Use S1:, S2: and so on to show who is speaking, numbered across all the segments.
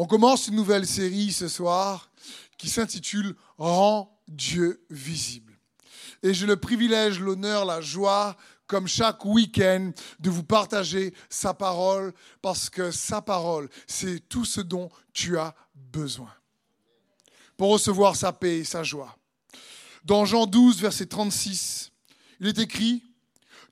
S1: On commence une nouvelle série ce soir qui s'intitule Rends Dieu visible. Et j'ai le privilège, l'honneur, la joie, comme chaque week-end, de vous partager sa parole, parce que sa parole, c'est tout ce dont tu as besoin pour recevoir sa paix et sa joie. Dans Jean 12, verset 36, il est écrit,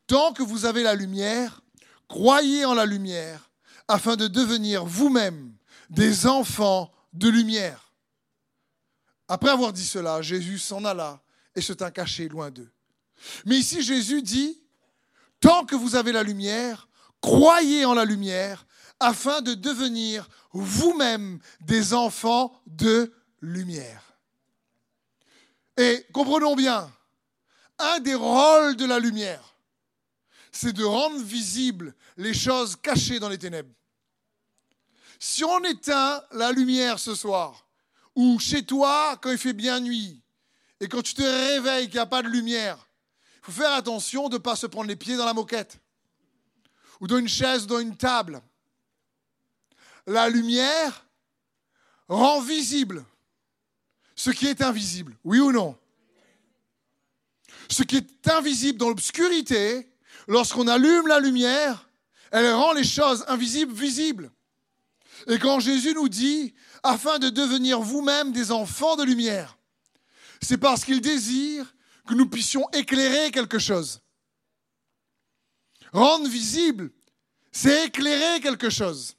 S1: Tant que vous avez la lumière, croyez en la lumière, afin de devenir vous-même des enfants de lumière. Après avoir dit cela, Jésus s'en alla et se tint caché loin d'eux. Mais ici, Jésus dit, tant que vous avez la lumière, croyez en la lumière, afin de devenir vous-même des enfants de lumière. Et comprenons bien, un des rôles de la lumière, c'est de rendre visibles les choses cachées dans les ténèbres. Si on éteint la lumière ce soir, ou chez toi quand il fait bien nuit, et quand tu te réveilles qu'il n'y a pas de lumière, il faut faire attention de ne pas se prendre les pieds dans la moquette, ou dans une chaise, ou dans une table. La lumière rend visible ce qui est invisible, oui ou non? Ce qui est invisible dans l'obscurité, lorsqu'on allume la lumière, elle rend les choses invisibles visibles. Et quand Jésus nous dit, afin de devenir vous-même des enfants de lumière, c'est parce qu'il désire que nous puissions éclairer quelque chose. Rendre visible, c'est éclairer quelque chose.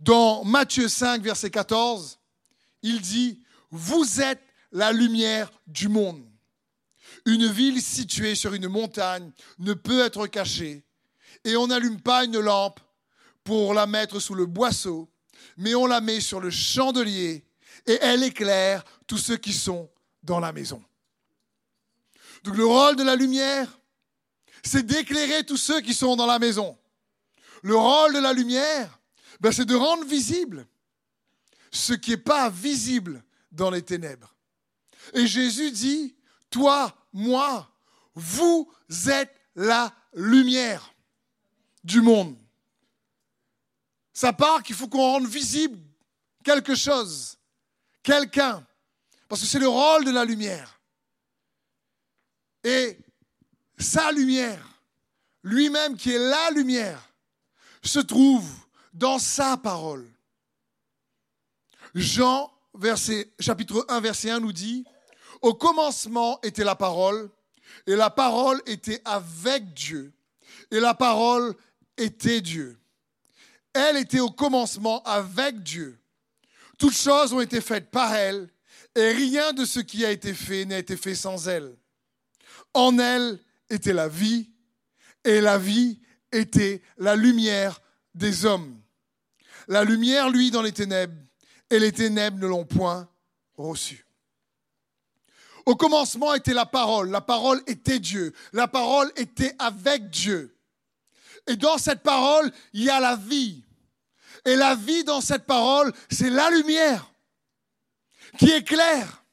S1: Dans Matthieu 5, verset 14, il dit, Vous êtes la lumière du monde. Une ville située sur une montagne ne peut être cachée, et on n'allume pas une lampe pour la mettre sous le boisseau, mais on la met sur le chandelier et elle éclaire tous ceux qui sont dans la maison. Donc le rôle de la lumière, c'est d'éclairer tous ceux qui sont dans la maison. Le rôle de la lumière, ben, c'est de rendre visible ce qui n'est pas visible dans les ténèbres. Et Jésus dit, toi, moi, vous êtes la lumière du monde. Ça part qu'il faut qu'on rende visible quelque chose, quelqu'un, parce que c'est le rôle de la lumière. Et sa lumière, lui-même qui est la lumière, se trouve dans sa parole. Jean, chapitre 1, verset 1 nous dit, Au commencement était la parole, et la parole était avec Dieu, et la parole était Dieu. Elle était au commencement avec Dieu. Toutes choses ont été faites par elle, et rien de ce qui a été fait n'a été fait sans elle. En elle était la vie, et la vie était la lumière des hommes. La lumière, lui, dans les ténèbres, et les ténèbres ne l'ont point reçue. Au commencement était la parole, la parole était Dieu, la parole était avec Dieu. Et dans cette parole, il y a la vie. Et la vie dans cette parole, c'est la lumière qui éclaire.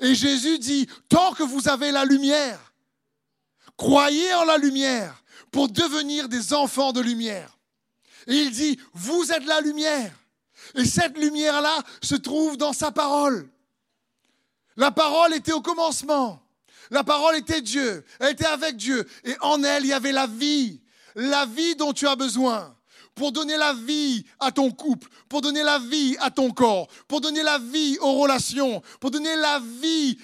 S1: Et Jésus dit, tant que vous avez la lumière, croyez en la lumière pour devenir des enfants de lumière. Et il dit, vous êtes la lumière. Et cette lumière-là se trouve dans sa parole. La parole était au commencement. La parole était Dieu. Elle était avec Dieu. Et en elle, il y avait la vie. La vie dont tu as besoin pour donner la vie à ton couple, pour donner la vie à ton corps, pour donner la vie aux relations, pour donner la vie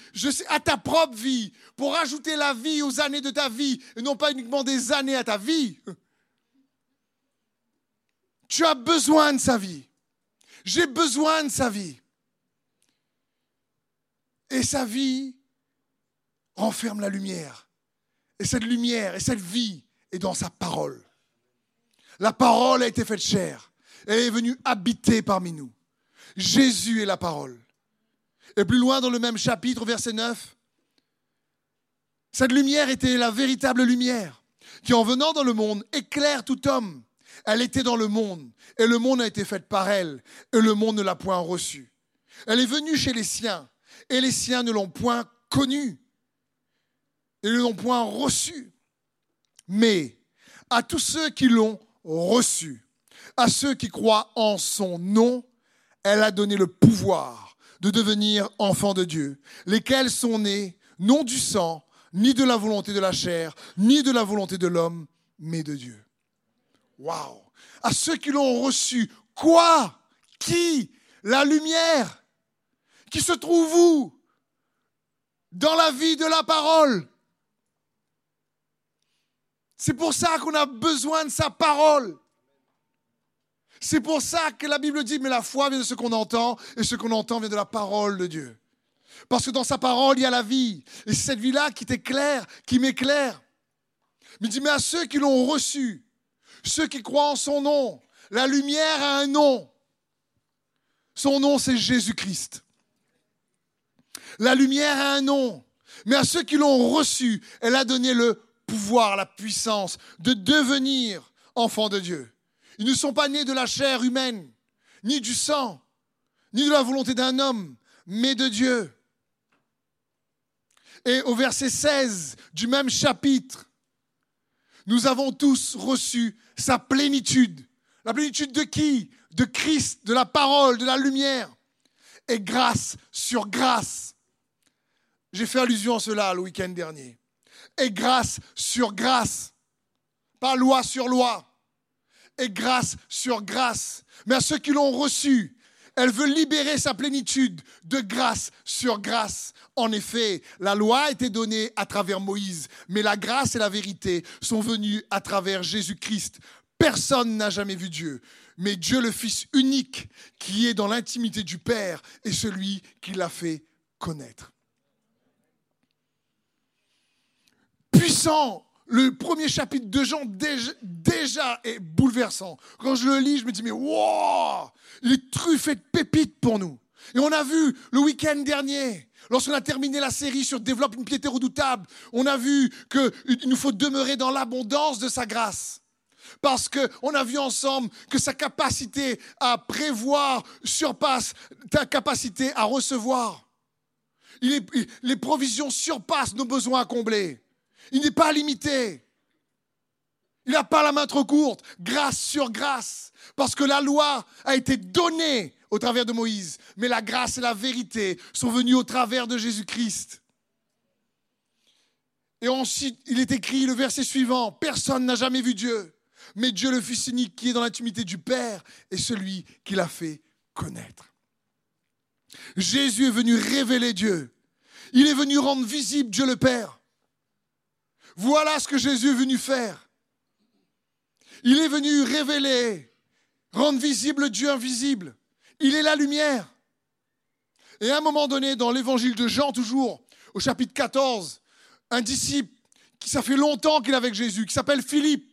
S1: à ta propre vie, pour ajouter la vie aux années de ta vie, et non pas uniquement des années à ta vie. Tu as besoin de sa vie. J'ai besoin de sa vie. Et sa vie renferme la lumière. Et cette lumière et cette vie est dans sa parole. La parole a été faite chair. Elle est venue habiter parmi nous. Jésus est la parole. Et plus loin dans le même chapitre, verset 9, cette lumière était la véritable lumière qui, en venant dans le monde, éclaire tout homme. Elle était dans le monde, et le monde a été fait par elle, et le monde ne l'a point reçue. Elle est venue chez les siens, et les siens ne l'ont point connue, et ne l'ont point reçue. Mais à tous ceux qui l'ont reçu, À ceux qui croient en son nom, elle a donné le pouvoir de devenir enfants de Dieu, lesquels sont nés non du sang, ni de la volonté de la chair, ni de la volonté de l'homme, mais de Dieu. Waouh. À ceux qui l'ont reçu, quoi? Qui? La lumière? Qui se trouve où? Dans la vie de la parole. C'est pour ça qu'on a besoin de sa parole. C'est pour ça que la Bible dit, mais la foi vient de ce qu'on entend, et ce qu'on entend vient de la parole de Dieu. Parce que dans sa parole, il y a la vie. Et c'est cette vie-là qui t'éclaire, qui m'éclaire. Mais il dit, mais à ceux qui l'ont reçu, ceux qui croient en son nom, la lumière a un nom. Son nom, c'est Jésus-Christ. La lumière a un nom. Mais à ceux qui l'ont reçu, elle a donné le pouvoir, la puissance de devenir enfants de Dieu. Ils ne sont pas nés de la chair humaine, ni du sang, ni de la volonté d'un homme, mais de Dieu. Et au verset 16 du même chapitre, nous avons tous reçu sa plénitude. La plénitude de qui? De Christ, de la parole, de la lumière. Et grâce sur grâce. J'ai fait allusion à cela le week-end dernier. Et grâce sur grâce. Pas loi sur loi. Et grâce sur grâce. Mais à ceux qui l'ont reçu, elle veut libérer sa plénitude de grâce sur grâce. En effet, la loi a été donnée à travers Moïse, mais la grâce et la vérité sont venues à travers Jésus-Christ. Personne n'a jamais vu Dieu, mais Dieu le Fils unique qui est dans l'intimité du Père est celui qui l'a fait connaître. Le premier chapitre de Jean déjà, est bouleversant. Quand je le lis, je me dis, mais wow, il est truffé de pépites pour nous. Et on a vu le week-end dernier, lorsqu'on a terminé la série sur Développe une piété redoutable, on a vu qu'il nous faut demeurer dans l'abondance de sa grâce. Parce qu'on a vu ensemble que sa capacité à prévoir surpasse ta capacité à recevoir. les provisions surpassent nos besoins à combler. Il n'est pas limité. Il n'a pas la main trop courte, grâce sur grâce, parce que la loi a été donnée au travers de Moïse, mais la grâce et la vérité sont venues au travers de Jésus-Christ. Et ensuite, il est écrit le verset suivant, personne n'a jamais vu Dieu, mais Dieu le Fils unique qui est dans l'intimité du Père est celui qui l'a fait connaître. Jésus est venu révéler Dieu. Il est venu rendre visible Dieu le Père. Voilà ce que Jésus est venu faire. Il est venu révéler, rendre visible Dieu invisible. Il est la lumière. Et à un moment donné, dans l'évangile de Jean, toujours, au chapitre 14, un disciple qui ça fait longtemps qu'il est avec Jésus, qui s'appelle Philippe,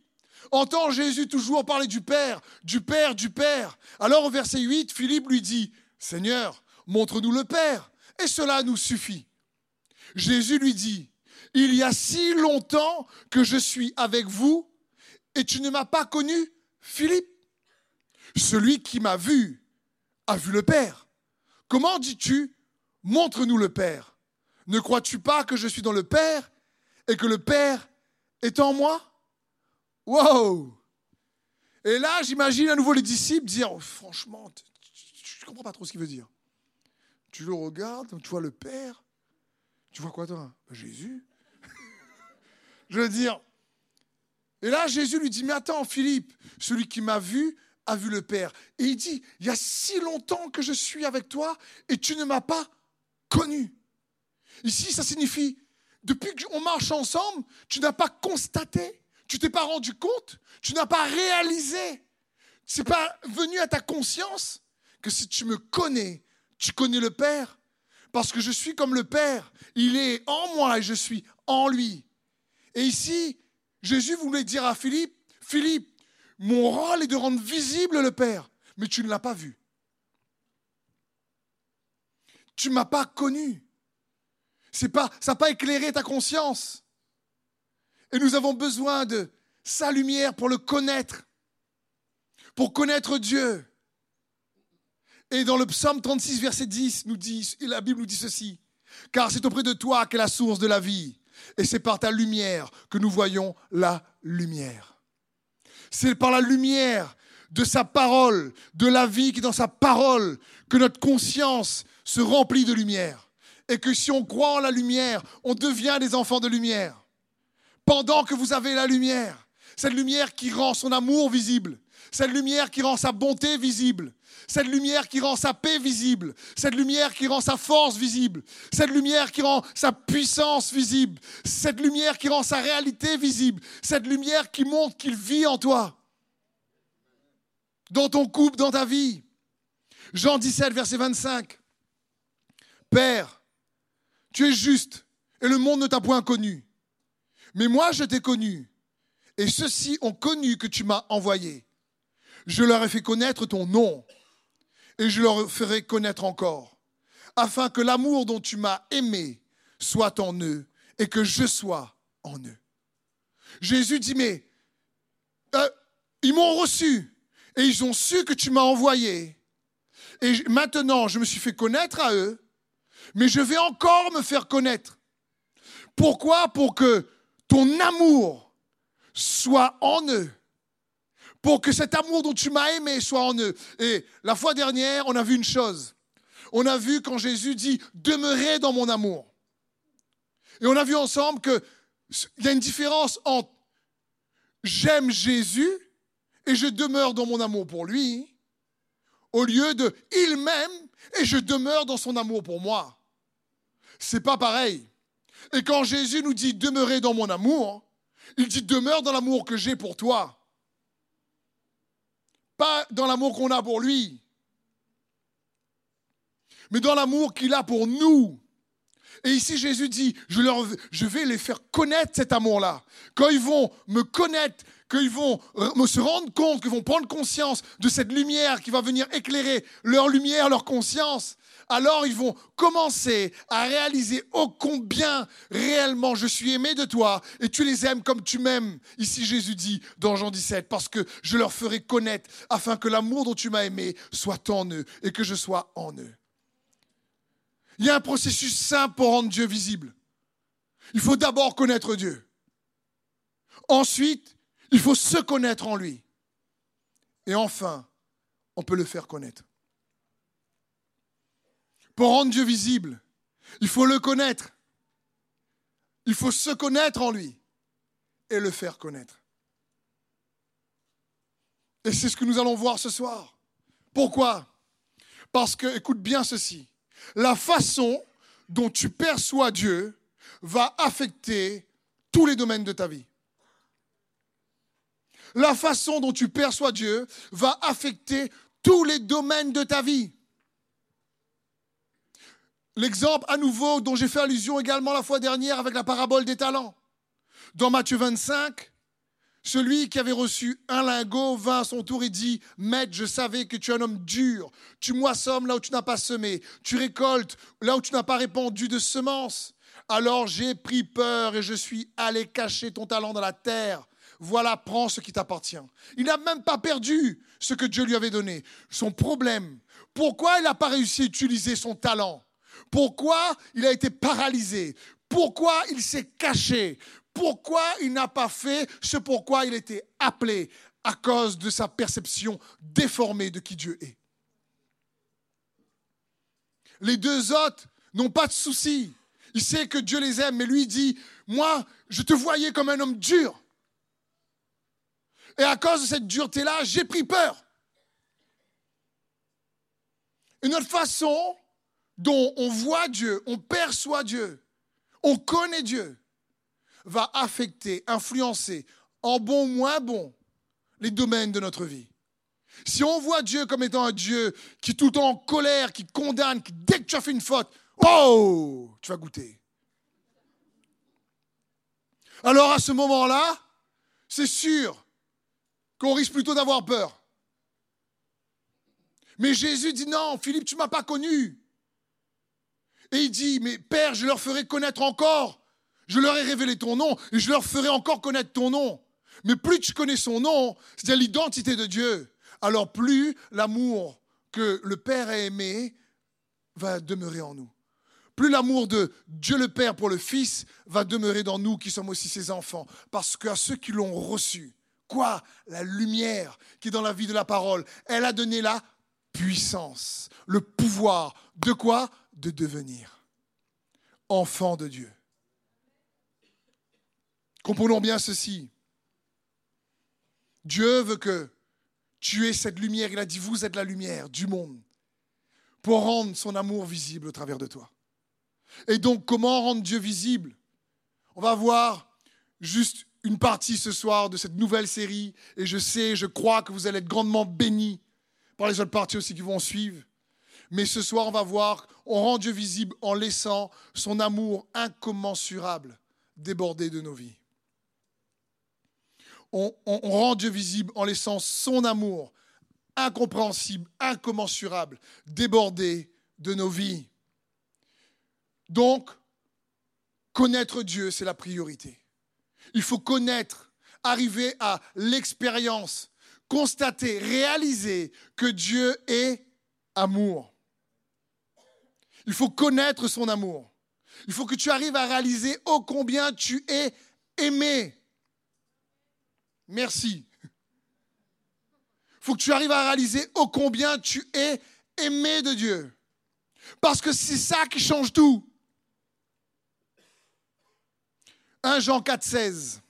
S1: entend Jésus toujours parler du Père, du Père, du Père. Alors au verset 8, Philippe lui dit, Seigneur, montre-nous le Père, et cela nous suffit. Jésus lui dit, il y a si longtemps que je suis avec vous et tu ne m'as pas connu, Philippe. Celui qui m'a vu a vu le Père. Comment dis-tu, montre-nous le Père Ne crois-tu pas que je suis dans le Père et que le Père est en moi? Wow Et là, j'imagine à nouveau les disciples dire, oh, franchement, je ne comprends pas trop ce qu'il veut dire. Tu le regardes, tu vois le Père. Tu vois quoi toi? Jésus je veux dire. Et là, Jésus lui dit, mais attends, Philippe, celui qui m'a vu a vu le Père. Et il dit, il y a si longtemps que je suis avec toi et tu ne m'as pas connu. Ici, ça signifie, depuis qu'on marche ensemble, tu n'as pas constaté, tu t'es pas rendu compte, tu n'as pas réalisé. C'est pas venu à ta conscience que si tu me connais, tu connais le Père. Parce que je suis comme le Père. Il est en moi et je suis en lui. Et ici, Jésus voulait dire à Philippe, Philippe, mon rôle est de rendre visible le Père, mais tu ne l'as pas vu. Tu ne m'as pas connu. C'est pas, ça n'a pas éclairé ta conscience. Et nous avons besoin de sa lumière pour le connaître, pour connaître Dieu. Et dans le psaume 36, verset 10, nous dit, la Bible nous dit ceci, car c'est auprès de toi qu'est la source de la vie. Et c'est par ta lumière que nous voyons la lumière. C'est par la lumière de sa parole, de la vie qui est dans sa parole, que notre conscience se remplit de lumière. Et que si on croit en la lumière, on devient des enfants de lumière. Pendant que vous avez la lumière, cette lumière qui rend son amour visible, cette lumière qui rend sa bonté visible, cette lumière qui rend sa paix visible, cette lumière qui rend sa force visible, cette lumière qui rend sa puissance visible, cette lumière qui rend sa réalité visible, cette lumière qui montre qu'il vit en toi dans ton couple, dans ta vie. Jean 17, verset 25. Père, tu es juste et le monde ne t'a point connu. Mais moi, je t'ai connu. Et ceux-ci ont connu que tu m'as envoyé. Je leur ai fait connaître ton nom et je leur ferai connaître encore, afin que l'amour dont tu m'as aimé soit en eux et que je sois en eux. Jésus dit, mais euh, ils m'ont reçu, et ils ont su que tu m'as envoyé. Et maintenant, je me suis fait connaître à eux, mais je vais encore me faire connaître. Pourquoi? Pour que ton amour soit en eux. Pour que cet amour dont tu m'as aimé soit en eux. Et la fois dernière, on a vu une chose. On a vu quand Jésus dit demeurez dans mon amour. Et on a vu ensemble qu'il y a une différence entre j'aime Jésus et je demeure dans mon amour pour lui, au lieu de il m'aime et je demeure dans son amour pour moi. C'est pas pareil. Et quand Jésus nous dit demeurez dans mon amour, il dit demeure dans l'amour que j'ai pour toi. Pas dans l'amour qu'on a pour lui, mais dans l'amour qu'il a pour nous. Et ici, Jésus dit, je, vais les faire connaître cet amour-là. Quand ils vont me connaître, qu'ils vont se rendre compte, qu'ils vont prendre conscience de cette lumière qui va venir éclairer leur lumière, leur conscience, alors ils vont commencer à réaliser ô combien réellement je suis aimé de toi et tu les aimes comme tu m'aimes. Ici Jésus dit dans Jean 17, parce que je leur ferai connaître afin que l'amour dont tu m'as aimé soit en eux et que je sois en eux. Il y a un processus simple pour rendre Dieu visible. Il faut d'abord connaître Dieu. Ensuite, il faut se connaître en lui. Et enfin, on peut le faire connaître. Pour rendre Dieu visible, il faut le connaître. Il faut se connaître en lui et le faire connaître. Et c'est ce que nous allons voir ce soir. Pourquoi? Parce que, écoute bien ceci, la façon dont tu perçois Dieu va affecter tous les domaines de ta vie la façon dont tu perçois Dieu va affecter tous les domaines de ta vie. L'exemple à nouveau dont j'ai fait allusion également la fois dernière avec la parabole des talents. Dans Matthieu 25, celui qui avait reçu un lingot vint à son tour et dit, Maître, je savais que tu es un homme dur. Tu moissonnes là où tu n'as pas semé. Tu récoltes là où tu n'as pas répandu de semences. Alors j'ai pris peur et je suis allé cacher ton talent dans la terre voilà, prends ce qui t'appartient. Il n'a même pas perdu ce que Dieu lui avait donné. Son problème, pourquoi il n'a pas réussi à utiliser son talent? Pourquoi il a été paralysé? Pourquoi il s'est caché? Pourquoi il n'a pas fait ce pourquoi il était appelé à cause de sa perception déformée de qui Dieu est? Les deux autres n'ont pas de souci. Il sait que Dieu les aime, mais lui dit, moi, je te voyais comme un homme dur. Et à cause de cette dureté-là, j'ai pris peur. Une autre façon dont on voit Dieu, on perçoit Dieu, on connaît Dieu, va affecter, influencer, en bon ou moins bon, les domaines de notre vie. Si on voit Dieu comme étant un Dieu qui tout le temps en colère, qui condamne, qui dès que tu as fait une faute, oh, tu vas goûter. Alors à ce moment-là, c'est sûr qu'on risque plutôt d'avoir peur. Mais Jésus dit non, Philippe, tu ne m'as pas connu. Et il dit, mais Père, je leur ferai connaître encore. Je leur ai révélé ton nom et je leur ferai encore connaître ton nom. Mais plus tu connais son nom, c'est-à-dire l'identité de Dieu, alors plus l'amour que le Père a aimé va demeurer en nous. Plus l'amour de Dieu le Père pour le Fils va demeurer dans nous qui sommes aussi ses enfants. Parce qu'à ceux qui l'ont reçu, quoi? La lumière qui est dans la vie de la parole. Elle a donné la puissance, le pouvoir. De quoi? De devenir enfant de Dieu. Comprenons bien ceci. Dieu veut que tu aies cette lumière. Il a dit, vous êtes la lumière du monde pour rendre son amour visible au travers de toi. Et donc, comment rendre Dieu visible? On va voir juste une partie ce soir de cette nouvelle série. Et je sais, je crois que vous allez être grandement bénis par les autres parties aussi qui vont suivre. Mais ce soir, on va voir, on rend Dieu visible en laissant son amour incommensurable déborder de nos vies. On, rend Dieu visible en laissant son amour incompréhensible, incommensurable déborder de nos vies. Donc, connaître Dieu, c'est la priorité. Il faut connaître, arriver à l'expérience, constater, réaliser que Dieu est amour. Il faut connaître son amour. Il faut que tu arrives à réaliser ô combien tu es aimé. Merci. Il faut que tu arrives à réaliser ô combien tu es aimé de Dieu. Parce que c'est ça qui change tout. 1 Jean 4, 16.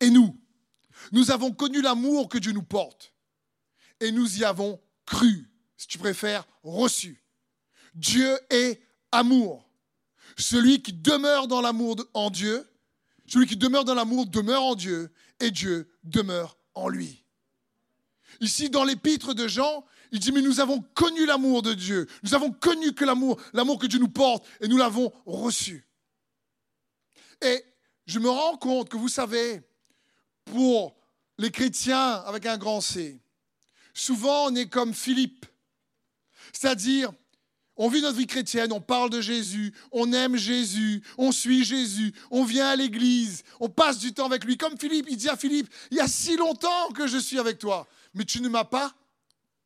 S1: Et nous, nous avons connu l'amour que Dieu nous porte. Et nous y avons cru, si tu préfères, reçu. Dieu est amour. Celui qui demeure dans l'amour en Dieu, celui qui demeure dans l'amour demeure en Dieu, et Dieu demeure en lui. Ici, dans l'épître de Jean, il dit, mais nous avons connu l'amour de Dieu. Nous avons connu que l'amour, l'amour que Dieu nous porte, et nous l'avons reçu. Et je me rends compte que vous savez, pour les chrétiens avec un grand C, souvent on est comme Philippe. C'est-à-dire, on vit notre vie chrétienne, on parle de Jésus, on aime Jésus, on suit Jésus, on vient à l'église, on passe du temps avec lui. Comme Philippe, il dit à Philippe, il y a si longtemps que je suis avec toi, mais tu ne m'as pas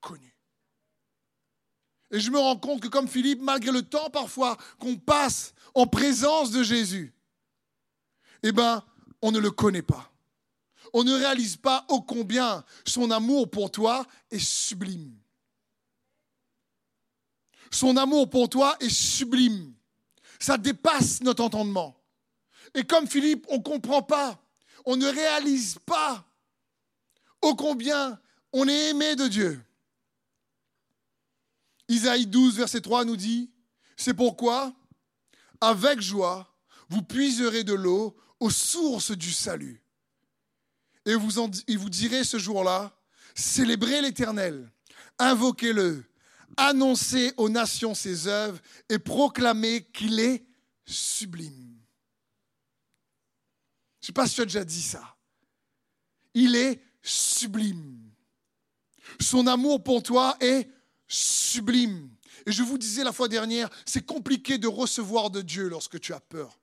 S1: connu. Et je me rends compte que comme Philippe, malgré le temps parfois qu'on passe en présence de Jésus, eh bien, on ne le connaît pas. On ne réalise pas ô combien son amour pour toi est sublime. Son amour pour toi est sublime. Ça dépasse notre entendement. Et comme Philippe, on ne comprend pas, on ne réalise pas ô combien on est aimé de Dieu. Isaïe 12, verset 3 nous dit, c'est pourquoi, avec joie, vous puiserez de l'eau aux sources du salut. Et vous, et vous direz ce jour-là, célébrez l'Éternel, invoquez-le, annoncez aux nations ses œuvres et proclamez qu'il est sublime. Je ne sais pas si tu as déjà dit ça. Il est sublime. Son amour pour toi est sublime. Et je vous disais la fois dernière, c'est compliqué de recevoir de Dieu lorsque tu as peur.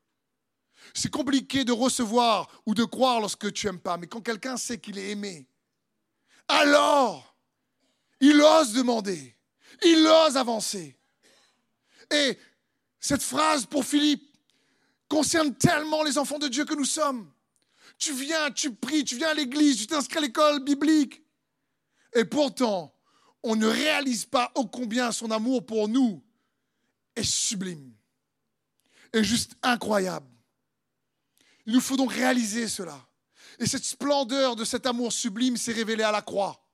S1: C'est compliqué de recevoir ou de croire lorsque tu n'aimes pas, mais quand quelqu'un sait qu'il est aimé, alors il ose demander, il ose avancer. Et cette phrase pour Philippe concerne tellement les enfants de Dieu que nous sommes. Tu viens, tu pries, tu viens à l'église, tu t'inscris à l'école biblique. Et pourtant, on ne réalise pas ô combien son amour pour nous est sublime, est juste incroyable. Il nous faut donc réaliser cela. Et cette splendeur de cet amour sublime s'est révélée à la croix.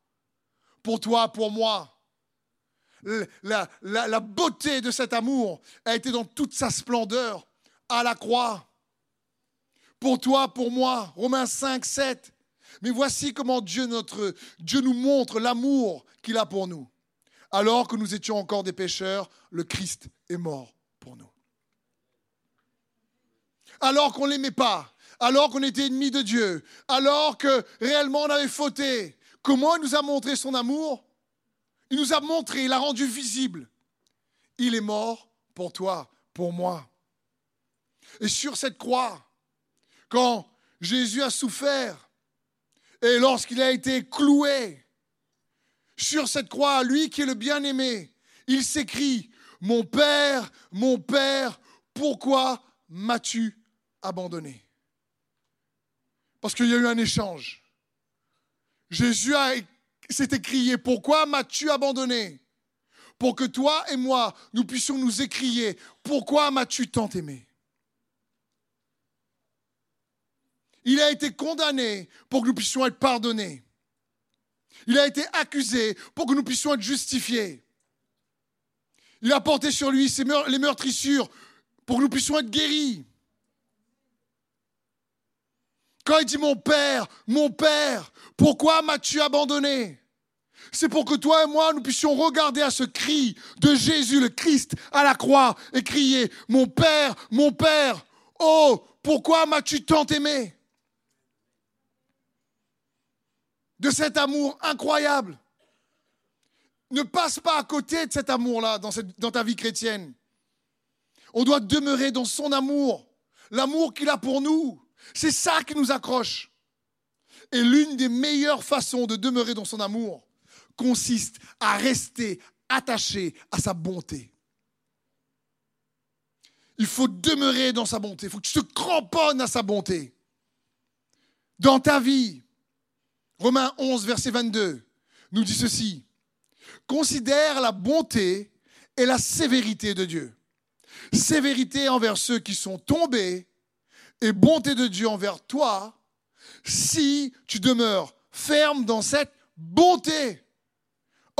S1: Pour toi, pour moi. La, beauté de cet amour a été dans toute sa splendeur à la croix. Pour toi, pour moi. Romains 5, 7. Mais voici comment Dieu, notre, Dieu nous montre l'amour qu'il a pour nous. Alors que nous étions encore des pécheurs, le Christ est mort pour nous alors qu'on ne l'aimait pas, alors qu'on était ennemi de Dieu, alors que réellement on avait fauté. Comment il nous a montré son amour? Il nous a montré, il l'a rendu visible. Il est mort pour toi, pour moi. Et sur cette croix, quand Jésus a souffert, et lorsqu'il a été cloué sur cette croix, lui qui est le bien-aimé, il s'écrit, Mon Père, mon Père, pourquoi m'as-tu abandonné? Parce qu'il y a eu un échange. Jésus a, s'est écrié, pourquoi m'as-tu abandonné? Pour que toi et moi, nous puissions nous écrier, pourquoi m'as-tu tant aimé? Il a été condamné pour que nous puissions être pardonnés. Il a été accusé pour que nous puissions être justifiés. Il a porté sur lui les meurtrissures pour que nous puissions être guéris. Quand il dit mon Père, mon Père, pourquoi m'as-tu abandonné? C'est pour que toi et moi, nous puissions regarder à ce cri de Jésus, le Christ, à la croix, et crier, mon Père, mon Père, oh, pourquoi m'as-tu tant aimé? De cet amour incroyable. Ne passe pas à côté de cet amour-là dans, dans ta vie chrétienne. On doit demeurer dans son amour, l'amour qu'il a pour nous. C'est ça qui nous accroche. Et l'une des meilleures façons de demeurer dans son amour consiste à rester attaché à sa bonté. Il faut demeurer dans sa bonté. Il faut que tu te cramponnes à sa bonté. Dans ta vie, Romains 11, verset 22, nous dit ceci. Considère la bonté et la sévérité de Dieu. Sévérité envers ceux qui sont tombés et bonté de Dieu envers toi si tu demeures ferme dans cette bonté.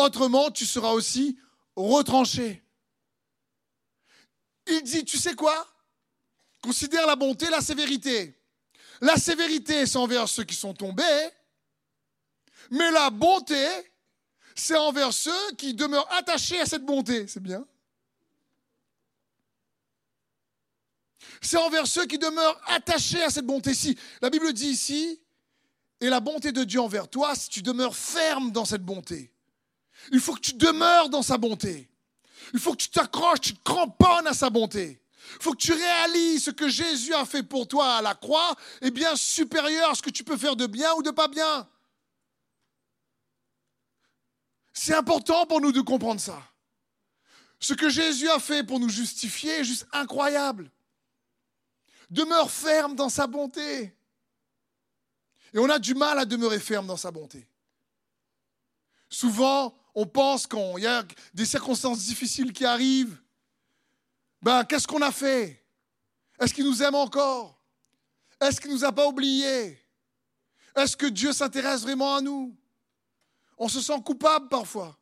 S1: Autrement, tu seras aussi retranché. Il dit, tu sais quoi? Considère la bonté, la sévérité. La sévérité, c'est envers ceux qui sont tombés, mais la bonté, c'est envers ceux qui demeurent attachés à cette bonté. C'est bien. C'est envers ceux qui demeurent attachés à cette bonté-ci. La Bible dit ici, et la bonté de Dieu envers toi, si tu demeures ferme dans cette bonté. Il faut que tu demeures dans sa bonté. Il faut que tu t'accroches, tu te cramponnes à sa bonté. Il faut que tu réalises ce que Jésus a fait pour toi à la croix est bien supérieur à ce que tu peux faire de bien ou de pas bien. C'est important pour nous de comprendre ça. Ce que Jésus a fait pour nous justifier est juste incroyable demeure ferme dans sa bonté. Et on a du mal à demeurer ferme dans sa bonté. Souvent, on pense qu'il y a des circonstances difficiles qui arrivent. Ben, qu'est-ce qu'on a fait? Est-ce qu'il nous aime encore? Est-ce qu'il ne nous a pas oubliés? Est-ce que Dieu s'intéresse vraiment à nous? On se sent coupable parfois.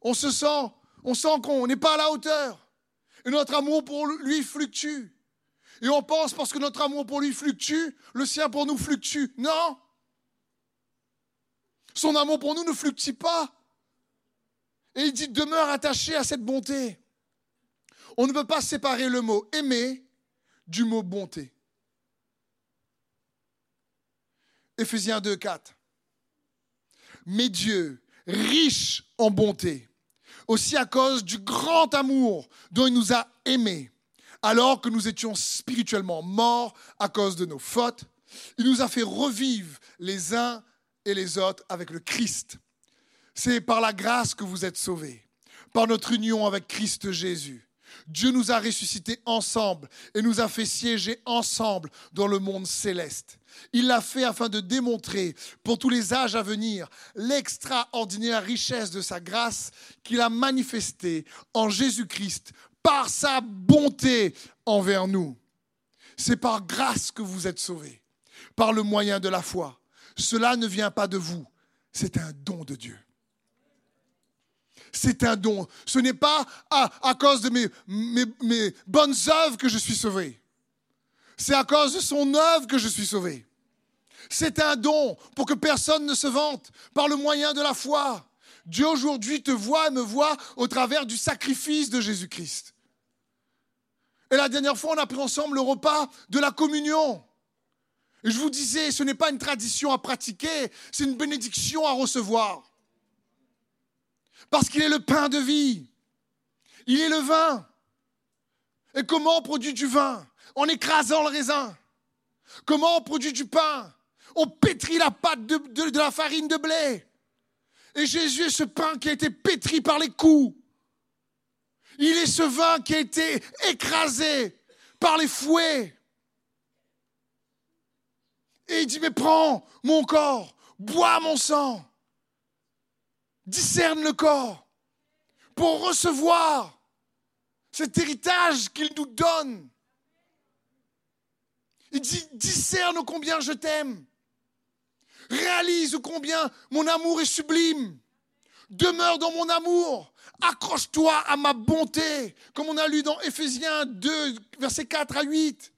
S1: On se sent, on sent qu'on n'est pas à la hauteur. Et notre amour pour lui fluctue. Et on pense parce que notre amour pour lui fluctue, le sien pour nous fluctue. Non. Son amour pour nous ne fluctue pas. Et il dit, demeure attaché à cette bonté. On ne peut pas séparer le mot aimer du mot bonté. Éphésiens 2, 4. Mais Dieu, riche en bonté, aussi à cause du grand amour dont il nous a aimés, alors que nous étions spirituellement morts à cause de nos fautes, il nous a fait revivre les uns et les autres avec le Christ. C'est par la grâce que vous êtes sauvés, par notre union avec Christ Jésus. Dieu nous a ressuscités ensemble et nous a fait siéger ensemble dans le monde céleste. Il l'a fait afin de démontrer pour tous les âges à venir l'extraordinaire richesse de sa grâce qu'il a manifestée en Jésus-Christ par sa bonté envers nous. C'est par grâce que vous êtes sauvés, par le moyen de la foi. Cela ne vient pas de vous, c'est un don de Dieu. C'est un don. Ce n'est pas à, cause de mes, mes bonnes œuvres que je suis sauvé. C'est à cause de son œuvre que je suis sauvé. C'est un don pour que personne ne se vante par le moyen de la foi. Dieu aujourd'hui te voit et me voit au travers du sacrifice de Jésus-Christ. Et la dernière fois, on a pris ensemble le repas de la communion. Et je vous disais, ce n'est pas une tradition à pratiquer, c'est une bénédiction à recevoir. Parce qu'il est le pain de vie. Il est le vin. Et comment on produit du vin En écrasant le raisin. Comment on produit du pain On pétrit la pâte de, la farine de blé. Et Jésus est ce pain qui a été pétri par les coups. Il est ce vin qui a été écrasé par les fouets. Et il dit, mais prends mon corps, bois mon sang, discerne le corps pour recevoir cet héritage qu'il nous donne. Il dit, discerne combien je t'aime. Réalise combien mon amour est sublime. Demeure dans mon amour. Accroche-toi à ma bonté, comme on a lu dans Éphésiens 2, versets 4 à 8.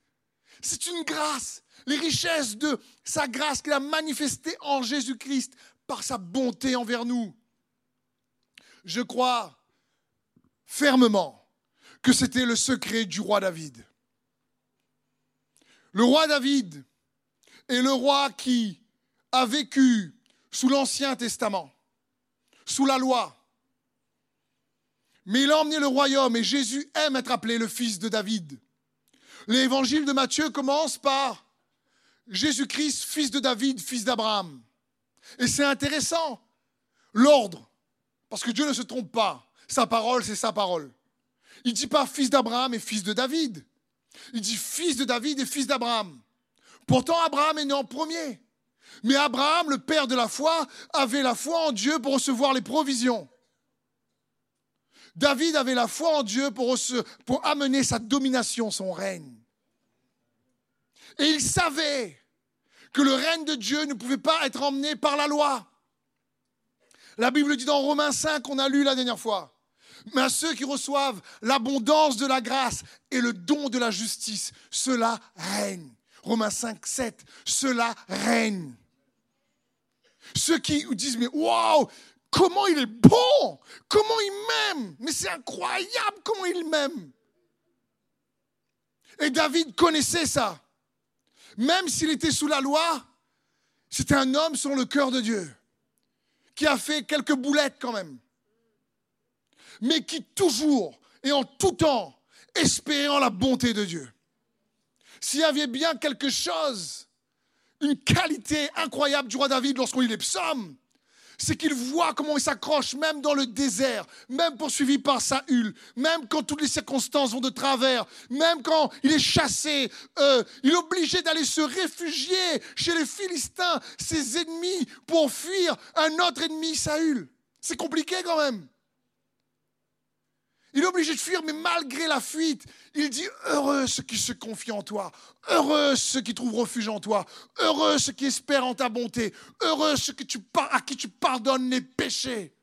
S1: C'est une grâce, les richesses de sa grâce qu'il a manifestée en Jésus-Christ par sa bonté envers nous. Je crois fermement que c'était le secret du roi David. Le roi David est le roi qui a vécu sous l'Ancien Testament, sous la loi. Mais il a emmené le royaume et Jésus aime être appelé le fils de David. L'évangile de Matthieu commence par Jésus-Christ, fils de David, fils d'Abraham. Et c'est intéressant, l'ordre, parce que Dieu ne se trompe pas. Sa parole, c'est sa parole. Il ne dit pas fils d'Abraham et fils de David. Il dit fils de David et fils d'Abraham. Pourtant, Abraham est né en premier. Mais Abraham, le père de la foi, avait la foi en Dieu pour recevoir les provisions. David avait la foi en Dieu pour, pour amener sa domination, son règne. Et il savait que le règne de Dieu ne pouvait pas être emmené par la loi. La Bible dit dans Romains 5, qu'on a lu la dernière fois, mais à ceux qui reçoivent l'abondance de la grâce et le don de la justice, cela règne. Romains 5, 7, cela règne. Ceux qui disent, mais waouh, comment il est bon, comment il m'aime, mais c'est incroyable comment il m'aime. Et David connaissait ça. Même s'il était sous la loi, c'était un homme sur le cœur de Dieu, qui a fait quelques boulettes quand même mais qui toujours et en tout temps espérant la bonté de Dieu. S'il y avait bien quelque chose, une qualité incroyable du roi David lorsqu'on lit les psaumes, c'est qu'il voit comment il s'accroche même dans le désert, même poursuivi par Saül, même quand toutes les circonstances vont de travers, même quand il est chassé, euh, il est obligé d'aller se réfugier chez les Philistins, ses ennemis, pour fuir un autre ennemi, Saül. C'est compliqué quand même. Il est obligé de fuir, mais malgré la fuite, il dit Heureux ceux qui se confient en toi, heureux ceux qui trouvent refuge en toi, heureux ceux qui espèrent en ta bonté, heureux ceux à qui tu pardonnes les péchés.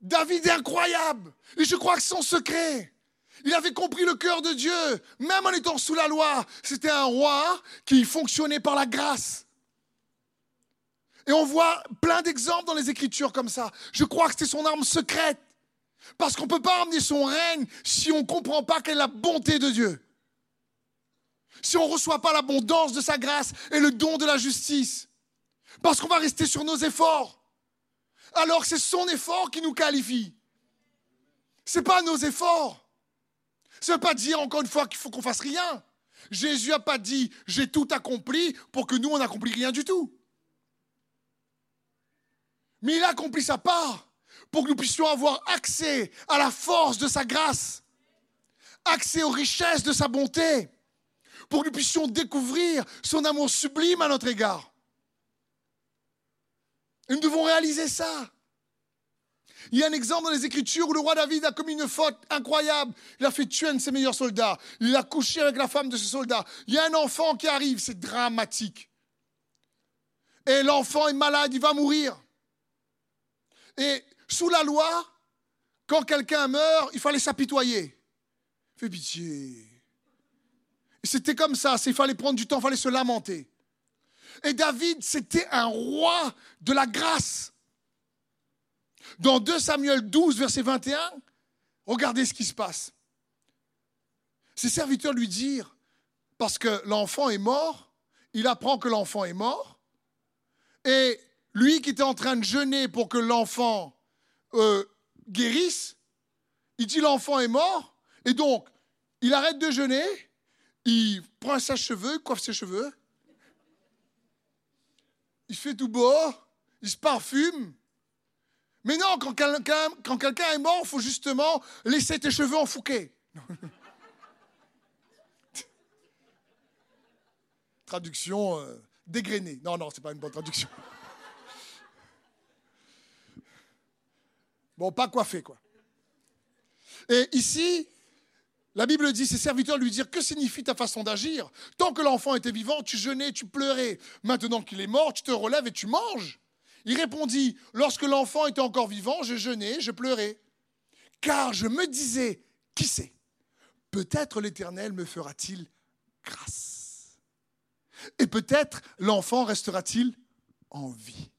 S1: David est incroyable, et je crois que son secret, il avait compris le cœur de Dieu, même en étant sous la loi. C'était un roi qui fonctionnait par la grâce. Et on voit plein d'exemples dans les Écritures comme ça. Je crois que c'est son arme secrète. Parce qu'on ne peut pas emmener son règne si on ne comprend pas quelle est la bonté de Dieu. Si on ne reçoit pas l'abondance de sa grâce et le don de la justice. Parce qu'on va rester sur nos efforts. Alors c'est son effort qui nous qualifie. Ce n'est pas nos efforts. Ça ne veut pas dire encore une fois qu'il faut qu'on fasse rien. Jésus n'a pas dit j'ai tout accompli pour que nous on n'accomplit rien du tout. Mais il a accompli sa part pour que nous puissions avoir accès à la force de sa grâce, accès aux richesses de sa bonté, pour que nous puissions découvrir son amour sublime à notre égard. Et nous devons réaliser ça. Il y a un exemple dans les Écritures où le roi David a commis une faute incroyable. Il a fait tuer un de ses meilleurs soldats. Il a couché avec la femme de ce soldat. Il y a un enfant qui arrive, c'est dramatique. Et l'enfant est malade, il va mourir. Et sous la loi, quand quelqu'un meurt, il fallait s'apitoyer. Fais pitié. C'était comme ça, il fallait prendre du temps, il fallait se lamenter. Et David, c'était un roi de la grâce. Dans 2 Samuel 12, verset 21, regardez ce qui se passe. Ses serviteurs lui dirent, parce que l'enfant est mort, il apprend que l'enfant est mort, et lui qui était en train de jeûner pour que l'enfant euh, guérisse, il dit l'enfant est mort, et donc il arrête de jeûner, il prend ses cheveux, coiffe ses cheveux, il fait tout beau, il se parfume. Mais non, quand quelqu'un, est mort, il faut justement laisser tes cheveux enfouqués. Traduction euh, Dégrainé. Non, non, c'est pas une bonne traduction. Bon, pas coiffé, quoi. Et ici, la Bible dit, ses serviteurs lui dirent, que signifie ta façon d'agir? Tant que l'enfant était vivant, tu jeûnais, tu pleurais. Maintenant qu'il est mort, tu te relèves et tu manges. Il répondit, lorsque l'enfant était encore vivant, je jeûnais, je pleurais. Car je me disais, qui sait Peut-être l'Éternel me fera-t-il grâce. Et peut-être l'enfant restera-t-il en vie.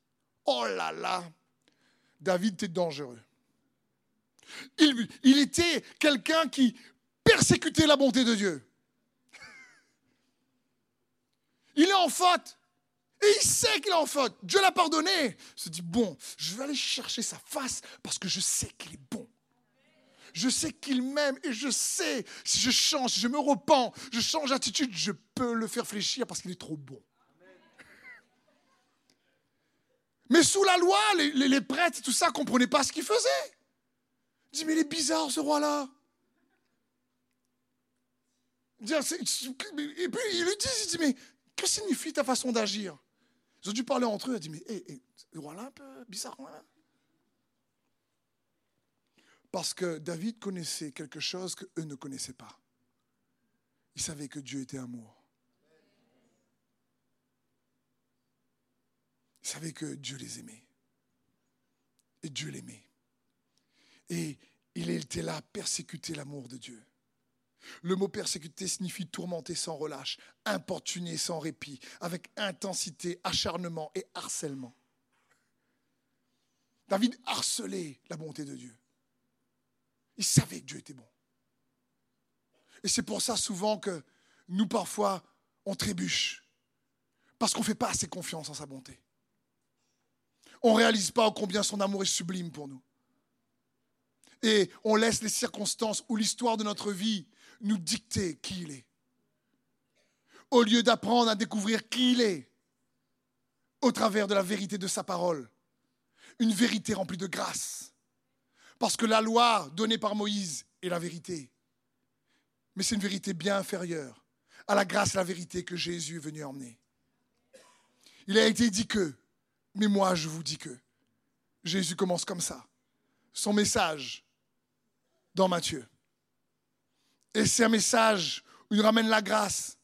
S1: Oh là là David était dangereux. Il, était quelqu'un qui persécutait la bonté de Dieu. Il est en faute. Et il sait qu'il est en faute. Dieu l'a pardonné. Il se dit, bon, je vais aller chercher sa face parce que je sais qu'il est bon. Je sais qu'il m'aime et je sais, si je change, si je me repens, je change d'attitude, je peux le faire fléchir parce qu'il est trop bon. Mais sous la loi, les, prêtres et tout ça ne comprenaient pas ce qu'il faisait. Ils disent, mais il est bizarre ce roi-là. Et puis il lui dit, il dit, mais que signifie ta façon d'agir? Ils ont dû parler entre eux. Il dit, mais le roi-là, un peu bizarre. Parce que David connaissait quelque chose que eux ne connaissaient pas. Il savait que Dieu était amour. Il savait que Dieu les aimait. Et Dieu l'aimait. Et il était là, persécuter l'amour de Dieu. Le mot persécuter signifie tourmenter sans relâche, importuner sans répit, avec intensité, acharnement et harcèlement. David harcelait la bonté de Dieu. Il savait que Dieu était bon. Et c'est pour ça souvent que nous, parfois, on trébuche. Parce qu'on ne fait pas assez confiance en sa bonté. On ne réalise pas combien son amour est sublime pour nous. Et on laisse les circonstances ou l'histoire de notre vie nous dicter qui il est. Au lieu d'apprendre à découvrir qui il est au travers de la vérité de sa parole. Une vérité remplie de grâce parce que la loi donnée par Moïse est la vérité. Mais c'est une vérité bien inférieure à la grâce et la vérité que Jésus est venu emmener. Il a été dit que, mais moi je vous dis que. Jésus commence comme ça. Son message dans Matthieu. Et c'est un message où il ramène la grâce.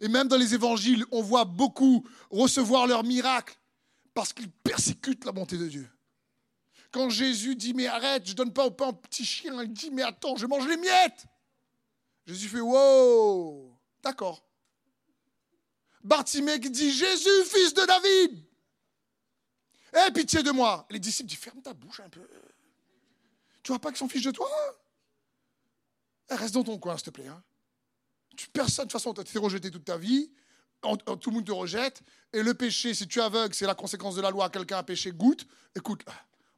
S1: Et même dans les évangiles, on voit beaucoup recevoir leurs miracles parce qu'ils persécutent la bonté de Dieu. Quand Jésus dit, mais arrête, je donne pas au pain au petit chien, il dit, mais attends, je mange les miettes. Jésus fait, wow, d'accord. Bartimée dit, Jésus, fils de David, aie pitié de moi. Les disciples disent, ferme ta bouche un peu. Tu vois pas qu'ils sont fiches de toi eh, Reste dans ton coin, s'il te plaît. Hein. Personne, de toute façon, tu été rejeté toute ta vie. tout le monde te rejette. Et le péché, si tu es aveugle, c'est la conséquence de la loi. Quelqu'un a péché, goûte. Écoute,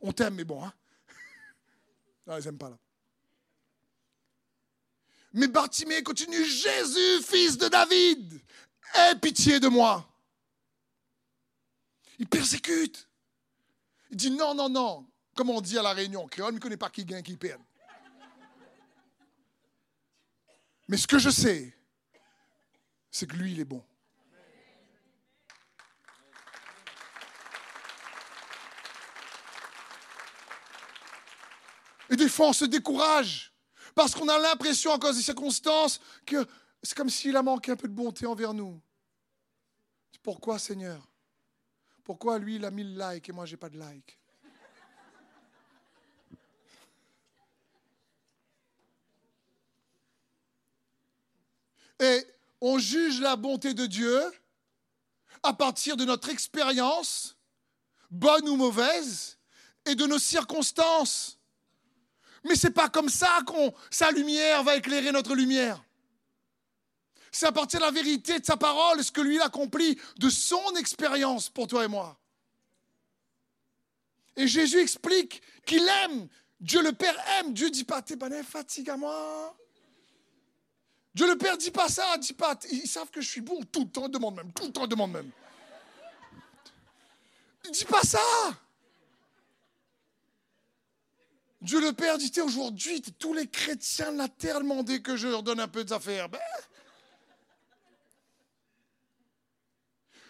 S1: on t'aime, mais bon, hein. Non, ils n'aiment pas là. Mais Bartimée continue, Jésus, fils de David, aie pitié de moi. Il persécute. Il dit non, non, non. Comme on dit à la réunion, créole ne connaît pas qui gagne, qui perd. Mais ce que je sais, c'est que lui, il est bon. Et des fois, on se décourage parce qu'on a l'impression, à cause des circonstances, que c'est comme s'il a manqué un peu de bonté envers nous. Pourquoi, Seigneur? Pourquoi lui, il a mis le like et moi, j'ai pas de like? Et on juge la bonté de Dieu à partir de notre expérience, bonne ou mauvaise, et de nos circonstances. Mais ce n'est pas comme ça qu'on sa lumière va éclairer notre lumière. C'est à partir de la vérité de sa parole, ce que lui accomplit, de son expérience pour toi et moi. Et Jésus explique qu'il aime. Dieu le Père aime. Dieu dit pas, t'es fatigue à moi. Dieu le Père dit pas ça, dit pas, ils savent que je suis bon tout le temps, demande même, tout le temps, demande même. Il dit pas ça. Dieu le Père dit aujourd'hui, tous les chrétiens de la terre demandaient que je leur donne un peu d'affaires. Ben,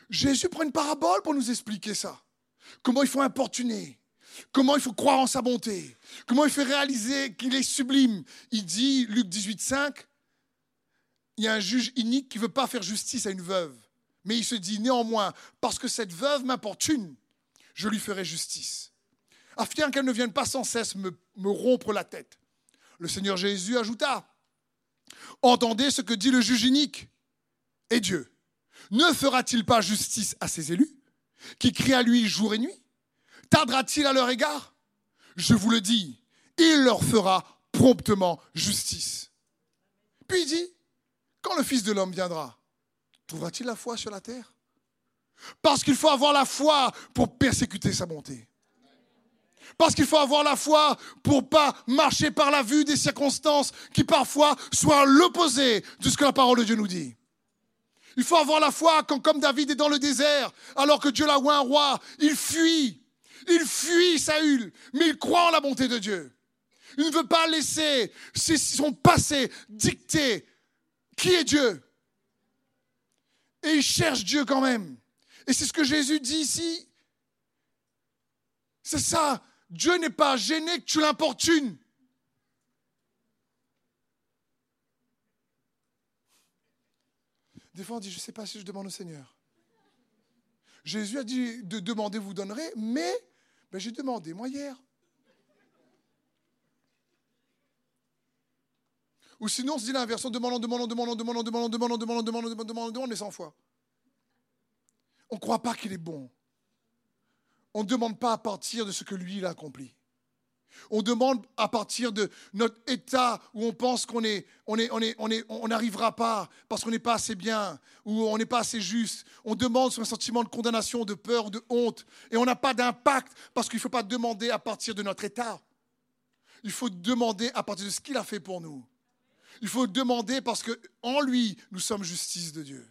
S1: Jésus prend une parabole pour nous expliquer ça. Comment il faut importuner, comment il faut croire en sa bonté, comment il faut réaliser qu'il est sublime. Il dit, Luc 18, 5, il y a un juge inique qui ne veut pas faire justice à une veuve. Mais il se dit néanmoins, parce que cette veuve m'importune, je lui ferai justice, afin qu'elle ne vienne pas sans cesse me, me rompre la tête. Le Seigneur Jésus ajouta, entendez ce que dit le juge inique et Dieu. Ne fera-t-il pas justice à ses élus, qui crient à lui jour et nuit? Tardera-t-il à leur égard? Je vous le dis, il leur fera promptement justice. Puis il dit, quand le Fils de l'homme viendra, trouvera-t-il la foi sur la terre? Parce qu'il faut avoir la foi pour persécuter sa bonté. Parce qu'il faut avoir la foi pour pas marcher par la vue des circonstances qui parfois soient l'opposé de ce que la parole de Dieu nous dit. Il faut avoir la foi quand, comme David est dans le désert, alors que Dieu l'a oint un roi, il fuit. Il fuit Saül, mais il croit en la bonté de Dieu. Il ne veut pas laisser son passé dicter qui est Dieu? Et il cherche Dieu quand même. Et c'est ce que Jésus dit ici. C'est ça. Dieu n'est pas gêné que tu l'importunes. Des fois, on dit, je ne sais pas si je demande au Seigneur. Jésus a dit de demander, vous donnerez, mais ben, j'ai demandé, moi, hier. Ou sinon, on se dit l'inverse, on demande, on demande, on demande, on demande, on demande, on demande, demande, demande, demande, on demande, mais 100 fois. On ne croit pas qu'il est bon. On ne demande pas à partir de ce que lui, il a accompli. On demande à partir de notre état où on pense qu'on est, on est, on est, on est, on n'arrivera pas parce qu'on n'est pas assez bien ou on n'est pas assez juste. On demande sur un sentiment de condamnation, de peur, de honte, et on n'a pas d'impact parce qu'il ne faut pas demander à partir de notre état. Il faut demander à partir de ce qu'il a fait pour nous. Il faut demander parce que en lui nous sommes justice de Dieu.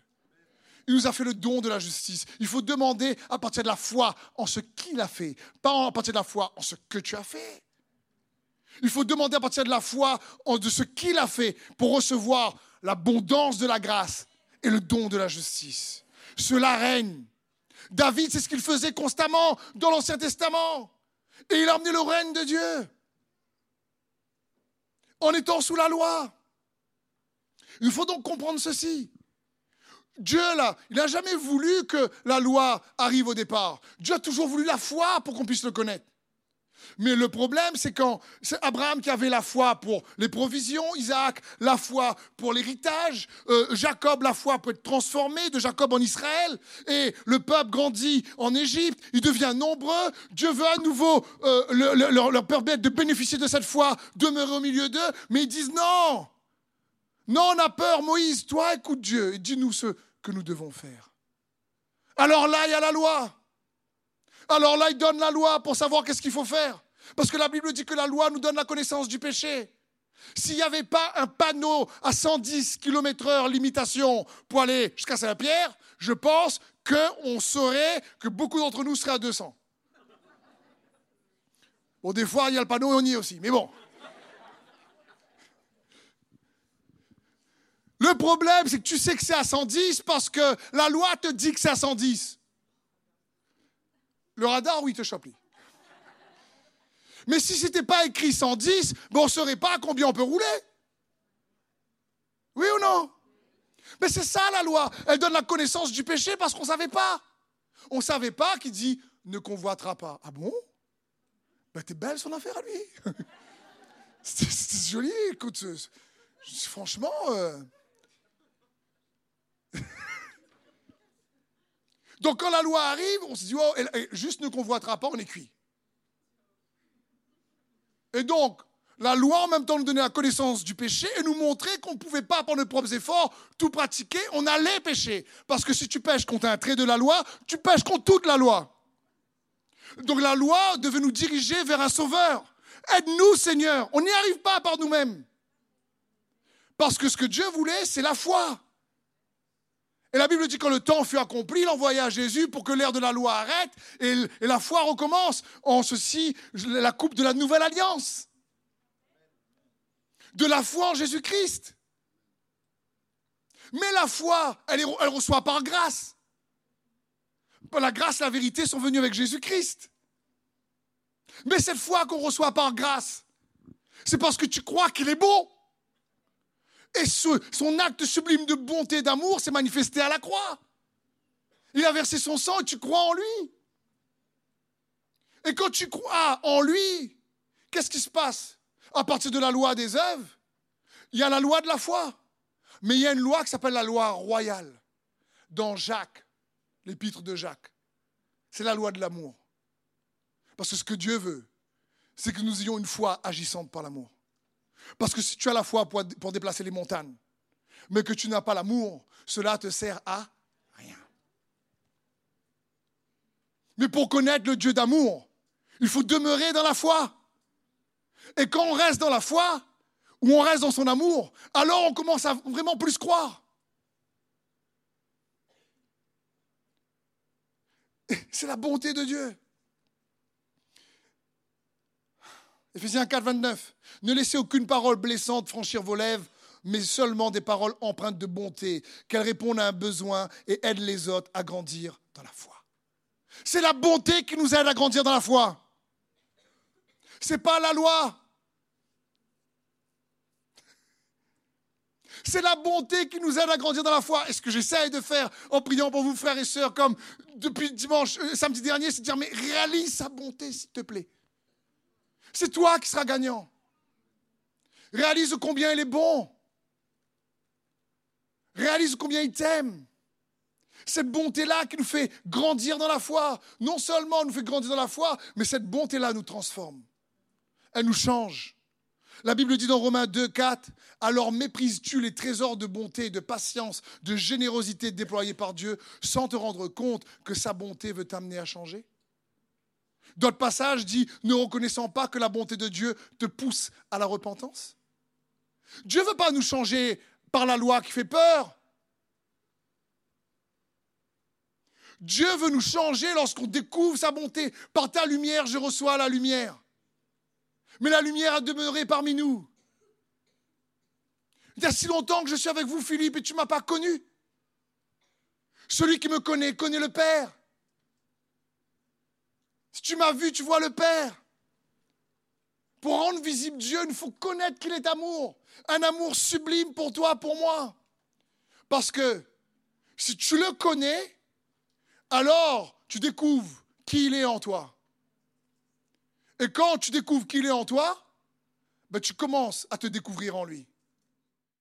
S1: Il nous a fait le don de la justice. Il faut demander à partir de la foi en ce qu'il a fait, pas à partir de la foi en ce que tu as fait. Il faut demander à partir de la foi de ce qu'il a fait pour recevoir l'abondance de la grâce et le don de la justice. Cela règne. David, c'est ce qu'il faisait constamment dans l'Ancien Testament. Et il a amené le règne de Dieu en étant sous la loi. Il faut donc comprendre ceci. Dieu, là, il n'a jamais voulu que la loi arrive au départ. Dieu a toujours voulu la foi pour qu'on puisse le connaître. Mais le problème, c'est quand c'est Abraham qui avait la foi pour les provisions, Isaac la foi pour l'héritage, euh, Jacob la foi pour être transformé de Jacob en Israël, et le peuple grandit en Égypte, il devient nombreux, Dieu veut à nouveau euh, leur, leur permettre de bénéficier de cette foi, demeurer au milieu d'eux, mais ils disent non, non, on a peur, Moïse, toi écoute Dieu et dis-nous ce que nous devons faire. Alors là, il y a la loi. Alors là, il donne la loi pour savoir qu'est-ce qu'il faut faire. Parce que la Bible dit que la loi nous donne la connaissance du péché. S'il n'y avait pas un panneau à 110 km/h limitation pour aller jusqu'à Saint-Pierre, je pense qu'on saurait que beaucoup d'entre nous seraient à 200. Bon, des fois, il y a le panneau et on y est aussi, mais bon. Le problème, c'est que tu sais que c'est à 110 parce que la loi te dit que c'est à 110. Le radar, oui, te chope. Mais si ce n'était pas écrit 110, on ne saurait pas combien on peut rouler. Oui ou non? Mais c'est ça la loi. Elle donne la connaissance du péché parce qu'on ne savait pas. On ne savait pas qu'il dit ne convoitera pas. Ah bon? Ben t'es belle son affaire à lui. c'est joli, écoute. Franchement. Euh, Donc quand la loi arrive, on se dit, oh, juste ne convoitera pas, on est cuit. Et donc, la loi en même temps nous donnait la connaissance du péché et nous montrait qu'on ne pouvait pas, par nos propres efforts, tout pratiquer, on allait pécher. Parce que si tu pêches contre un trait de la loi, tu pêches contre toute la loi. Donc la loi devait nous diriger vers un sauveur. Aide-nous, Seigneur. On n'y arrive pas par nous-mêmes. Parce que ce que Dieu voulait, c'est la foi. Et la Bible dit que quand le temps fut accompli, il envoya Jésus pour que l'ère de la loi arrête et, la foi recommence. En ceci, la coupe de la nouvelle alliance. De la foi en Jésus-Christ. Mais la foi, elle, reçoit par grâce. La grâce et la vérité sont venues avec Jésus-Christ. Mais cette foi qu'on reçoit par grâce, c'est parce que tu crois qu'il est bon. Et son acte sublime de bonté et d'amour s'est manifesté à la croix. Il a versé son sang et tu crois en lui. Et quand tu crois en lui, qu'est-ce qui se passe? À partir de la loi des œuvres, il y a la loi de la foi. Mais il y a une loi qui s'appelle la loi royale. Dans Jacques, l'épître de Jacques. C'est la loi de l'amour. Parce que ce que Dieu veut, c'est que nous ayons une foi agissante par l'amour. Parce que si tu as la foi pour, déplacer les montagnes, mais que tu n'as pas l'amour, cela te sert à rien. Mais pour connaître le Dieu d'amour, il faut demeurer dans la foi. Et quand on reste dans la foi, ou on reste dans son amour, alors on commence à vraiment plus croire. C'est la bonté de Dieu. Éphésiens 4, 29. Ne laissez aucune parole blessante franchir vos lèvres, mais seulement des paroles empreintes de bonté, qu'elles répondent à un besoin et aident les autres à grandir dans la foi. C'est la bonté qui nous aide à grandir dans la foi. C'est pas la loi. C'est la bonté qui nous aide à grandir dans la foi. Et ce que j'essaye de faire en priant pour vous, frères et sœurs, comme depuis dimanche, euh, samedi dernier, c'est de dire, mais réalise sa bonté, s'il te plaît. C'est toi qui seras gagnant. Réalise combien il est bon. Réalise combien il t'aime. Cette bonté-là qui nous fait grandir dans la foi. Non seulement nous fait grandir dans la foi, mais cette bonté-là nous transforme. Elle nous change. La Bible dit dans Romains 2, 4, alors méprises-tu les trésors de bonté, de patience, de générosité déployés par Dieu sans te rendre compte que sa bonté veut t'amener à changer? D'autres passages dit, ne reconnaissant pas que la bonté de Dieu te pousse à la repentance. Dieu ne veut pas nous changer par la loi qui fait peur. Dieu veut nous changer lorsqu'on découvre sa bonté. Par ta lumière, je reçois la lumière. Mais la lumière a demeuré parmi nous. Il y a si longtemps que je suis avec vous, Philippe, et tu ne m'as pas connu. Celui qui me connaît connaît le Père. Si tu m'as vu, tu vois le Père. Pour rendre visible Dieu, il faut connaître qu'il est amour. Un amour sublime pour toi, pour moi. Parce que si tu le connais, alors tu découvres qui il est en toi. Et quand tu découvres qui il est en toi, ben tu commences à te découvrir en lui.